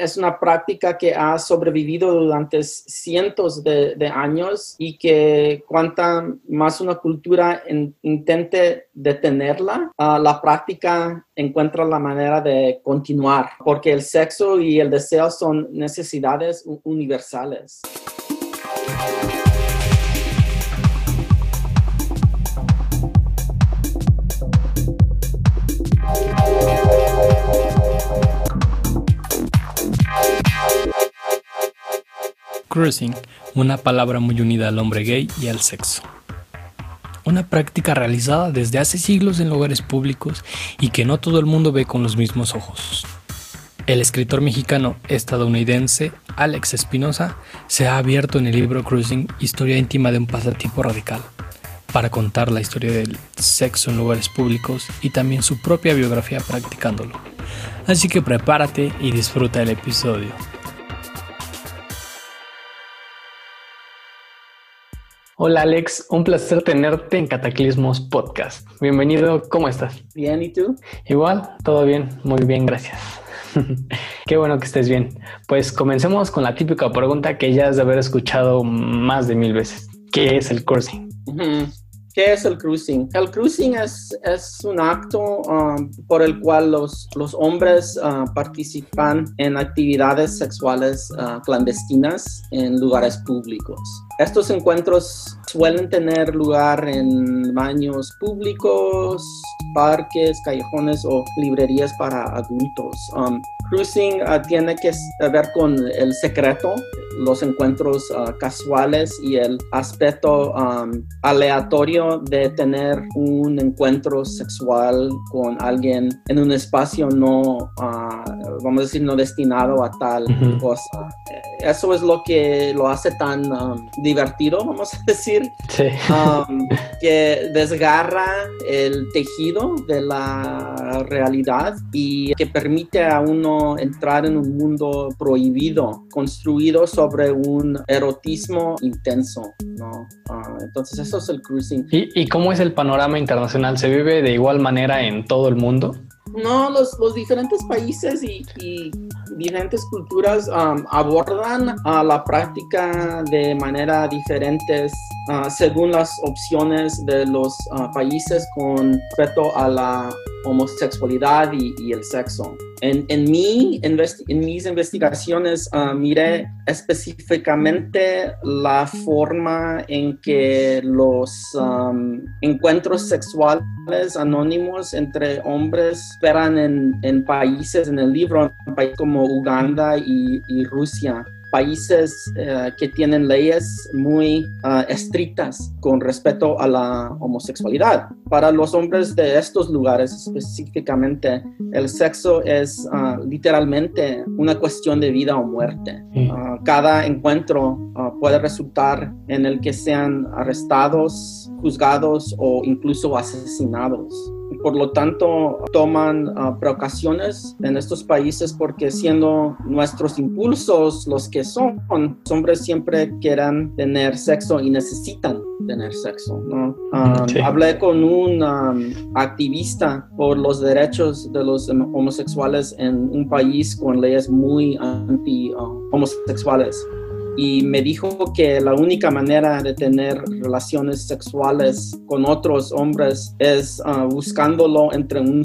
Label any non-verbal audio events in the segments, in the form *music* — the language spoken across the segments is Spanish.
es una práctica que ha sobrevivido durante cientos de, años y que cuanta más una cultura intente detenerla, ah, la práctica encuentra la manera de continuar, porque el sexo y el deseo son necesidades universales. Cruising, una palabra muy unida al hombre gay y al sexo. Una práctica realizada desde hace siglos en lugares públicos y que no todo el mundo ve con los mismos ojos. El escritor mexicano estadounidense Alex Espinosa se ha abierto en el libro Cruising, Historia íntima de un pasatiempo radical, para contar la historia del sexo en lugares públicos y también su propia biografía practicándolo. Así que prepárate y disfruta el episodio. Hola Alex, un placer tenerte en Cataclismos Podcast. Bienvenido, ¿cómo estás? Bien, ¿y tú? Igual, todo bien, muy bien, gracias. *laughs* Qué bueno que estés bien. Pues comencemos con la típica pregunta que ya has de haber escuchado más de mil veces. ¿Qué es el coursing? ¿Qué es el cruising? El cruising es, es un acto um, por el cual los, los hombres uh, participan en actividades sexuales uh, clandestinas en lugares públicos. Estos encuentros suelen tener lugar en baños públicos, parques, callejones o librerías para adultos. Um, cruising uh, tiene que ver con el secreto, los encuentros uh, casuales y el aspecto um, aleatorio de tener un encuentro sexual con alguien en un espacio no, uh, vamos a decir, no destinado a tal cosa. Eso es lo que lo hace tan um, divertido, vamos a decir, *laughs* que desgarra el tejido de la realidad y que permite a uno entrar en un mundo prohibido, construido sobre un erotismo intenso, ¿no? Ah, entonces eso es el cruising. ¿Y, ¿Y cómo es el panorama internacional? ¿Se vive de igual manera en todo el mundo? No, los, los diferentes países y, diferentes culturas um, abordan uh, la práctica de manera diferentes uh, según las opciones de los uh, países con respecto a la homosexualidad y, el sexo. En, en, en mis investigaciones uh, miré específicamente la forma en que los um, encuentros sexuales anónimos entre hombres esperan en, países, en el libro, en como Uganda y Rusia países eh, que tienen leyes muy uh, estrictas con respecto a la homosexualidad. Para los hombres de estos lugares específicamente, el sexo es uh, literalmente una cuestión de vida o muerte. Uh, cada encuentro puede resultar en el que sean arrestados, juzgados o incluso asesinados por lo tanto toman uh, precauciones en estos países porque siendo nuestros impulsos los que son, los hombres siempre quieran tener sexo y necesitan tener sexo. ¿no? Um, hablé con un um, activista por los derechos de los homosexuales en un país con leyes muy anti-homosexuales. Uh, y me dijo que la única manera de tener relaciones sexuales con otros hombres es uh, buscándolo entre un,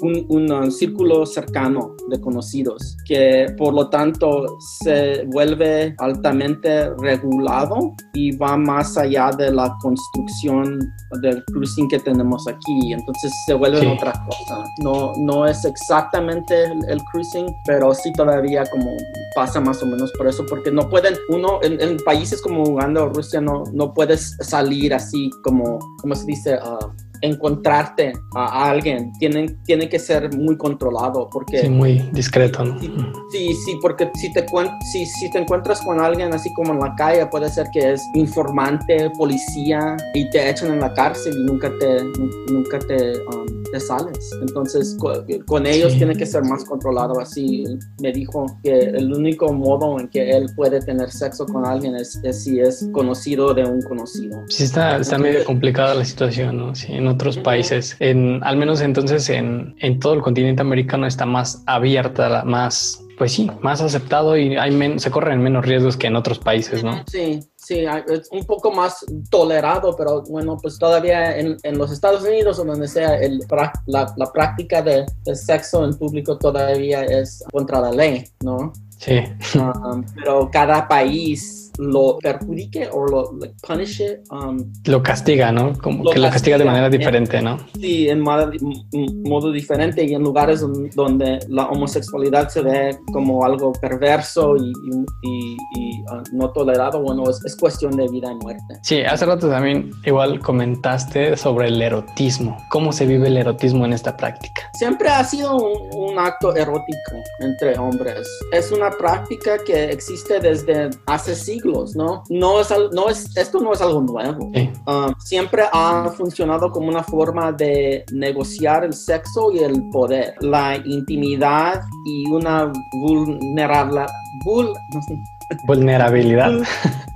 un, uh, círculo cercano de conocidos, que por lo tanto se vuelve altamente regulado y va más allá de la construcción del cruising que tenemos aquí. Entonces se vuelve otra cosa. No, no es exactamente el, cruising, pero sí todavía como pasa más o menos por eso, porque no pueden, uno en, países como Uganda o Rusia no, no puedes salir así como, como se dice, uh, encontrarte a alguien tienen, tiene que ser muy controlado porque... Sí, muy discreto, ¿no? Sí, sí, porque si te, si, si te encuentras con alguien así como en la calle, puede ser que es informante, policía, y te echan en la cárcel y nunca te, nunca te, um, te sales. Entonces, con, ellos tiene que ser más controlado. Así me dijo que el único modo en que él puede tener sexo con alguien es, si es conocido de un conocido. Sí, está, está medio complicada la situación, ¿no? Sí, otros países. En, al menos entonces en, en todo el continente americano está más abierta, más pues sí, más aceptado y hay se corren menos riesgos que en otros países, ¿no? Sí, sí, es un poco más tolerado, pero bueno, pues todavía en, en los Estados Unidos o donde sea, el, la, la, práctica de, de, sexo en público todavía es contra la ley, ¿no? Sí. Um, pero cada país lo perjudique o lo punish um, lo castiga, ¿no? Como que lo castiga de manera diferente, ¿no? Sí, en modo, modo, diferente y en lugares donde la homosexualidad se ve como algo perverso y, y, uh, no tolerado, bueno, es, cuestión de vida y muerte. Sí, hace rato también igual comentaste sobre el erotismo. ¿Cómo se vive el erotismo en esta práctica? Siempre ha sido un, un acto erótico entre hombres. Es una práctica que existe desde hace siglos ¿no? No es, no es, esto no es algo nuevo. Um, siempre ha funcionado como una forma de negociar el sexo y el poder, la intimidad y una vulnerabilidad. Vulnerabilidad.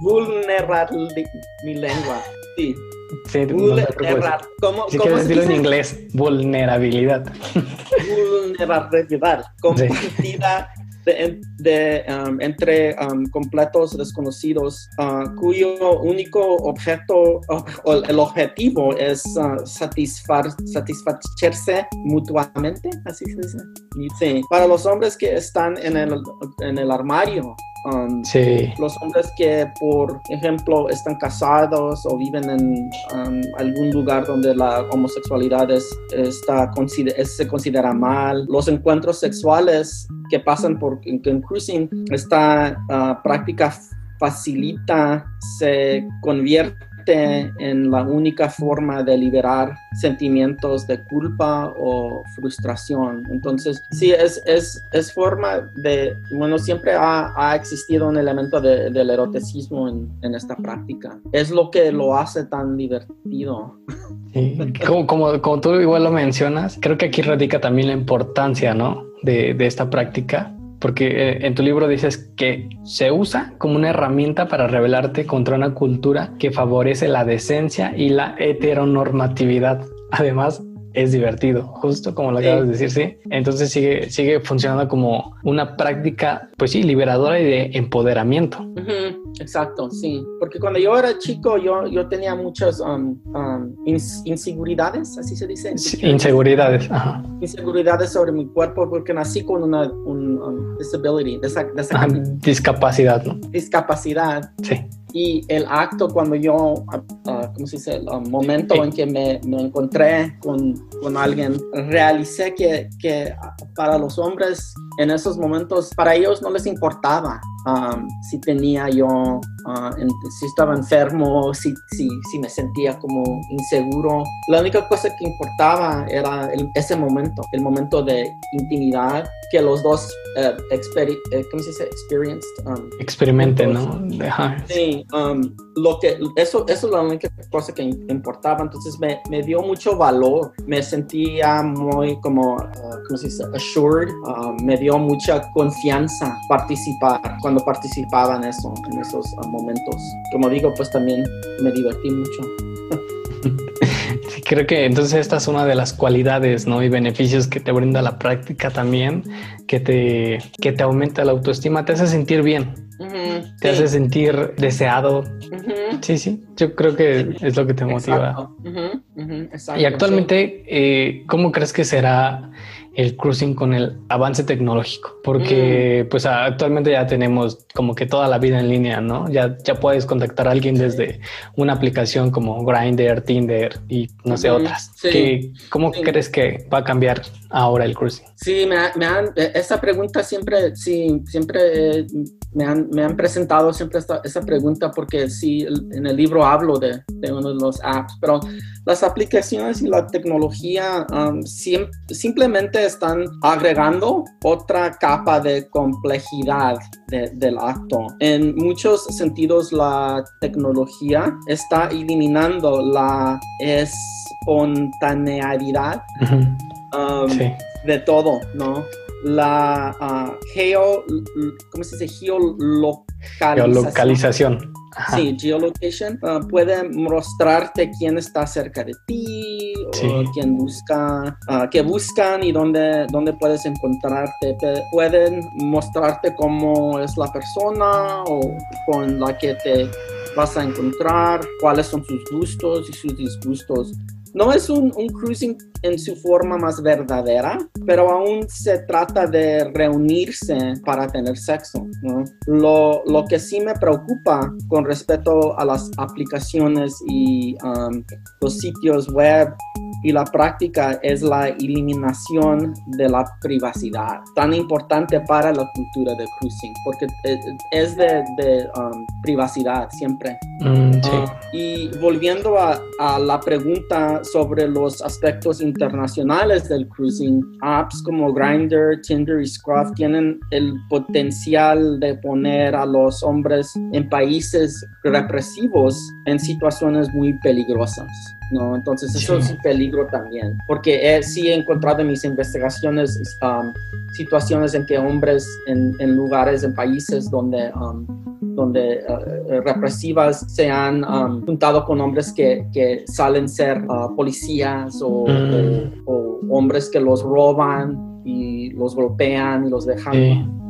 vulnerabilidad. Mi lengua. Sí. Sí, vulnerabilidad. ¿Cómo, si quieres decirlo en inglés, vulnerabilidad. Vulnerabilidad. Compartida de, um, entre um, completos desconocidos uh, cuyo único objeto o el objetivo es uh, satisfacerse mutuamente, así se dice. Sí. Para los hombres que están en el, en el armario, Um, los hombres que, por ejemplo, están casados o viven en um, algún lugar donde la homosexualidad está, se considera mal. Los encuentros sexuales que pasan por en, cruising, esta uh, práctica facilita, se convierte en la única forma de liberar sentimientos de culpa o frustración. Entonces, sí, es, es, es forma de, bueno, siempre ha, ha existido un elemento de, del eroticismo en, en, esta práctica. Es lo que lo hace tan divertido. como, como, como, tú igual lo mencionas, creo que aquí radica también la importancia, ¿no? De, de esta práctica porque eh, en tu libro dices que se usa como una herramienta para rebelarte contra una cultura que favorece la decencia y la heteronormatividad. Además, es divertido, justo como lo acabas de decir, sí. Entonces sigue, sigue funcionando como una práctica, pues sí, liberadora y de empoderamiento. Exacto, sí. Porque cuando yo era chico, yo, yo tenía muchas um, um, inseguridades, así se dice. Inseguridades, ajá. Inseguridades sobre mi cuerpo porque nací con una um, disability, discapacidad, ¿no? Discapacidad. Sí. Y el acto cuando yo, ah, ah, ¿cómo se dice? El momento en que me, me encontré con, con, alguien, realicé que, que para los hombres en esos momentos, para ellos no les importaba um, si tenía yo, uh, si estaba enfermo, si, si, si, me sentía como inseguro. La única cosa que importaba era ese momento, el momento de intimidad que los dos uh, ¿cómo se dice? Experienced. Um, Experimenten, ¿no? Sí, um, lo que, eso, eso es la única cosa que importaba, entonces me, me dio mucho valor, me sentía muy como, uh, ¿cómo se dice? Assured, me dio mucha confianza participar cuando participaba en eso, en esos uh, momentos. Como digo, pues también me divertí mucho. Creo que entonces esta es una de las cualidades ¿no? y beneficios que te brinda la práctica también, que te, que te aumenta la autoestima, te hace sentir bien, te hace sentir deseado. Sí, sí, yo creo que es lo que te motiva. y actualmente, eh, ¿cómo crees que será el cruising con el avance tecnológico, porque mm. pues actualmente ya tenemos como que toda la vida en línea, ¿no? Ya, ya puedes contactar a alguien desde una aplicación como Grindr, Tinder y no sé otras. ¿Cómo crees que va a cambiar ahora el cruising? Sí, me, me han, e, esa pregunta siempre, sí, siempre me, han, me han presentado siempre esta, pregunta porque sí, en el libro hablo de, de uno de los apps, pero las aplicaciones y la tecnología um, simplemente están agregando otra capa de complejidad del acto. En muchos sentidos la tecnología está eliminando la espontaneidad um, de todo, ¿no? La uh, geo, ¿cómo se dice? Geolocalización. Geolocalización. Sí, geolocation uh, puede mostrarte quién está cerca de ti, o quién busca, uh, qué buscan y dónde, dónde puedes encontrarte. pueden mostrarte cómo es la persona o con la que te vas a encontrar, cuáles son sus gustos y sus disgustos. No es un, cruising en su forma más verdadera, pero aún se trata de reunirse para tener sexo. Lo, que sí me preocupa con respecto a las aplicaciones y um, los sitios web y la práctica es la eliminación de la privacidad, tan importante para la cultura de cruising, porque es de, um, privacidad siempre. Mm, ah, y volviendo a, a, la pregunta sobre los aspectos internacionales del cruising, apps como Grindr, Tinder y Scruff tienen el potencial de poner a los hombres en países represivos en situaciones muy peligrosas. ¿No? Entonces eso es un peligro también, porque he, sí he encontrado en mis investigaciones um, situaciones en que hombres en, en lugares, en países donde, um, donde uh, represivas se han um, juntado con hombres que, que salen ser uh, policías o, mm. o, hombres que los roban y los golpean y los dejan.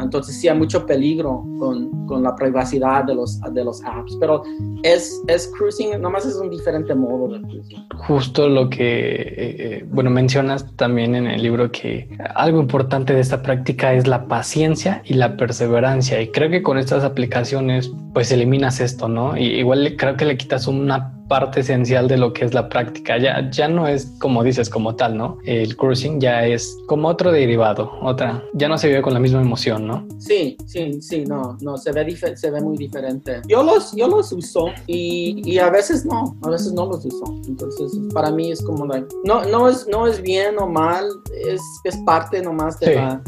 Entonces sí hay mucho peligro con, con, la privacidad de los, de los apps, pero es, es cruising, nomás es un diferente modo de cruising. Justo lo que, eh, eh, bueno, mencionas también en el libro que algo importante de esta práctica es la paciencia y la perseverancia y creo que con estas aplicaciones pues eliminas esto, ¿no? Y igual creo que le quitas una parte esencial de lo que es la práctica. Ya, ya no es como dices, como tal, ¿no? El cruising ya es como otro derivado, otra. Ya no se vive con la misma emoción, ¿no? Sí, sí, sí, no, no, se ve, se ve muy diferente. Yo los, yo los uso y, y, a veces no, a veces no los uso. Entonces, para mí es como, no, no, es, no es bien o mal, es, es parte nomás de la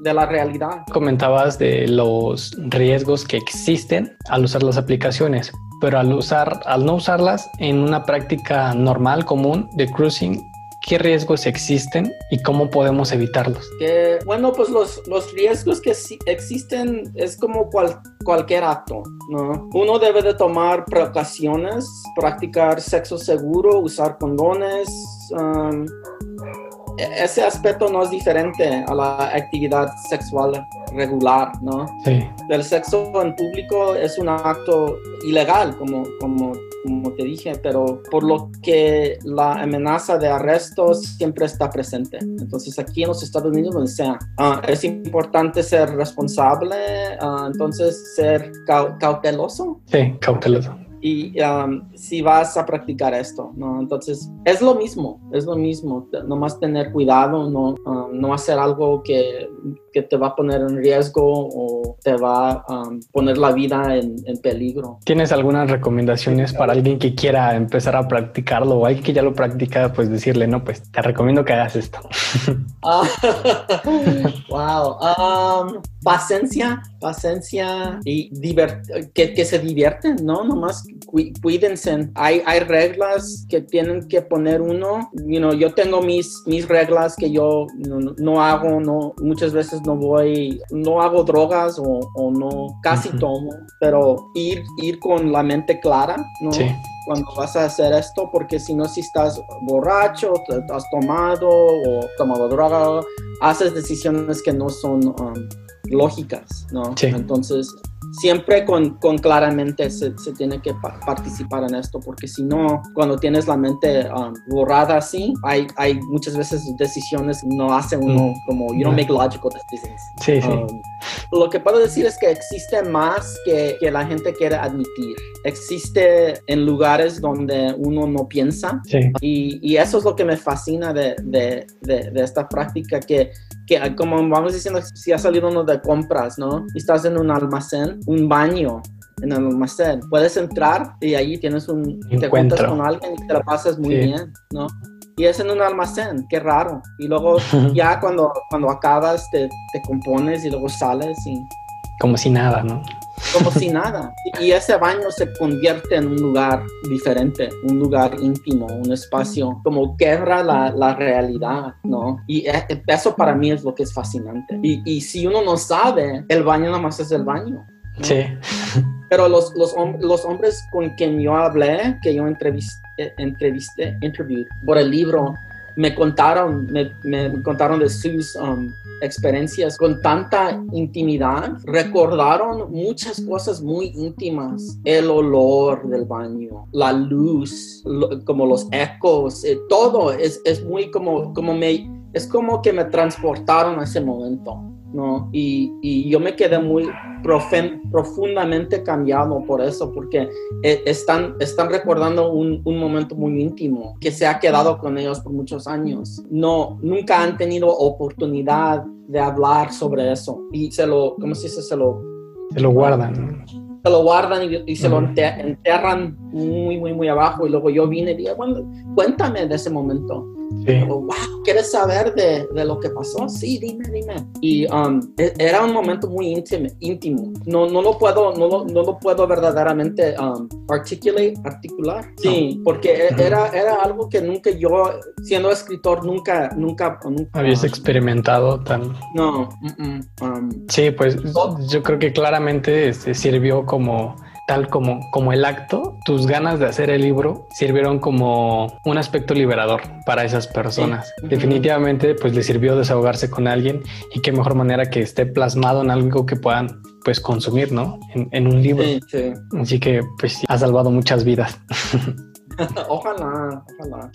de la realidad. Comentabas de los riesgos que existen al usar las aplicaciones pero al usar, al no usarlas en una práctica normal, común de cruising, ¿qué riesgos existen y cómo podemos evitarlos? Bueno, pues los, los riesgos que existen es como cual, cualquier acto, ¿no? Uno debe de tomar precauciones, practicar sexo seguro, usar condones, um, ese aspecto no es diferente a la actividad sexual regular, ¿no? Sí. El sexo en público es un acto ilegal, como, como, como te dije, pero por lo que la amenaza de arresto siempre está presente. Entonces aquí en los Estados Unidos, donde sea, ah, es importante ser responsable, uh, entonces ser cauteloso. Sí, cauteloso y um, si vas a practicar esto, ¿no? Entonces, es lo mismo, es lo mismo, nomás tener cuidado, no, um, no hacer algo que, que, te va a poner en riesgo o te va a um, poner la vida en, en, peligro. ¿Tienes algunas recomendaciones para alguien que quiera empezar a practicarlo o alguien que ya lo practica, pues decirle, no, pues te recomiendo que hagas esto? *laughs* *laughs* wow. paciencia, paciencia y que, que se divierten, ¿no? Nomás cuídense. Hay, hay reglas que tienen que poner uno. You know, yo tengo mis, mis reglas que yo no, hago, no, muchas veces no voy, no hago drogas o, o no, casi tomo, pero ir, ir con la mente clara, ¿no? cuando vas a hacer esto, porque si no, si estás borracho, te, has tomado o tomado droga, haces decisiones que no son um, lógicas, ¿no? Entonces, siempre con, con claramente se, se, tiene que participar en esto, porque si no, cuando tienes la mente um, borrada así, hay, hay muchas veces decisiones no hace uno mm. como, you don't make logical decisions. Sí, sí. Um, lo que puedo decir es que existe más que, que la gente quiere admitir. Existe en lugares donde uno no piensa. Sí. Y, y, eso es lo que me fascina de, de, de, de esta práctica, que que como vamos diciendo, si has salido uno de compras, ¿no? Y estás en un almacén, un baño en el almacén, puedes entrar y ahí tienes un, te encuentras con alguien y te la pasas muy bien, ¿no? Y es en un almacén, qué raro. Y luego *laughs* ya cuando, cuando acabas te, te compones y luego sales y Como si nada, ¿no? Como si nada. Y ese baño se convierte en un lugar diferente, un lugar íntimo, un espacio como guerra la, la realidad, ¿no? Y e, eso para mí es lo que es fascinante. Y, y si uno no sabe, el baño nada más es el baño. Sí. Pero los, los, los, hombres con quien yo hablé, que yo entrevisté, entrevisté, interviewed por el libro, me contaron, me, me contaron de sus um, experiencias con tanta intimidad, recordaron muchas cosas muy íntimas, el olor del baño, la luz, como los ecos, eh, todo es, es muy como, como me, es como que me transportaron a ese momento. ¿No? Y, y, yo me quedé muy profundamente cambiado por eso, porque eh, están, están recordando un, un, momento muy íntimo que se ha quedado con ellos por muchos años. No, nunca han tenido oportunidad de hablar sobre eso y se lo, ¿cómo se dice? Se lo, se lo guardan. Se lo guardan y, se lo enterran muy, muy, muy abajo. Y luego yo vine y dije, bueno, cuéntame de ese momento. ¿Quieres saber de, de, lo que pasó? Sí, dime, dime. Y um, e, era un momento muy íntimo. íntimo. No, no, lo puedo, no, lo, no lo puedo verdaderamente um, articulate, articular. Sí, porque e, era, era algo que nunca yo, siendo escritor, nunca, nunca, nunca habías experimentado tan... No. Um, sí, pues yo creo que claramente se sirvió como tal como, como el acto, tus ganas de hacer el libro sirvieron como un aspecto liberador para esas personas. Definitivamente, pues les sirvió desahogarse con alguien y qué mejor manera que esté plasmado en algo que puedan pues consumir, ¿no? En, un libro. Así que pues ha salvado muchas vidas. *laughs* ojalá, ojalá.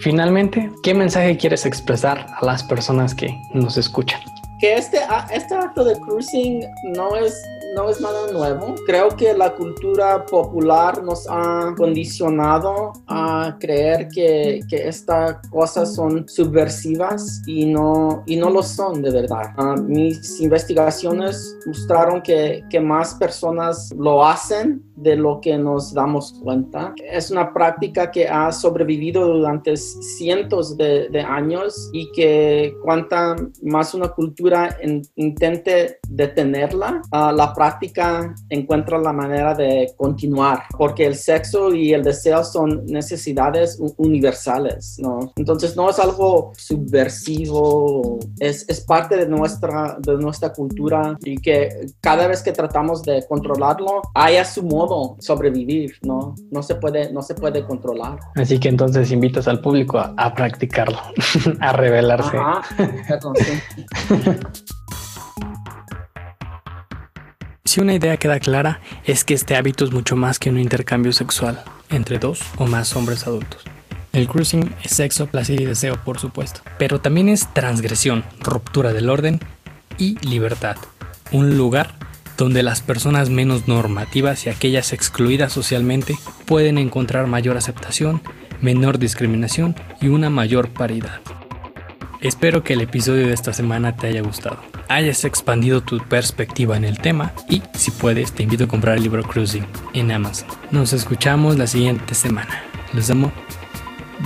Finalmente, ¿qué mensaje quieres expresar a las personas que nos escuchan? Que este, este acto de cruising no es no es nada nuevo. Creo que la cultura popular nos ha condicionado a creer que, que estas cosas son subversivas y no, y no lo son de verdad. Ah, mis investigaciones mostraron que, que más personas lo hacen de lo que nos damos cuenta. Es una práctica que ha sobrevivido durante cientos de, de años y que cuanta más una cultura intente detenerla, uh, la práctica encuentra la manera de continuar, porque el sexo y el deseo son necesidades universales, ¿no? Entonces no es algo subversivo, es, es parte de nuestra, de nuestra cultura y que cada vez que tratamos de controlarlo, hay a su modo sobrevivir, ¿no? No se puede, no se puede controlar. Así que entonces invitas al público a, practicarlo, *laughs* a revelarse. Ajá, Si una idea queda clara, es que este hábito es mucho más que un intercambio sexual entre dos o más hombres adultos. El cruising es sexo, placer y deseo, por supuesto, pero también es transgresión, ruptura del orden y libertad. Un lugar donde las personas menos normativas y aquellas excluidas socialmente pueden encontrar mayor aceptación, menor discriminación y una mayor paridad. Espero que el episodio de esta semana te haya gustado, hayas expandido tu perspectiva en el tema y si puedes te invito a comprar el libro Cruising en Amazon. Nos escuchamos la siguiente semana. Los amo.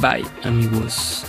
Bye amigos.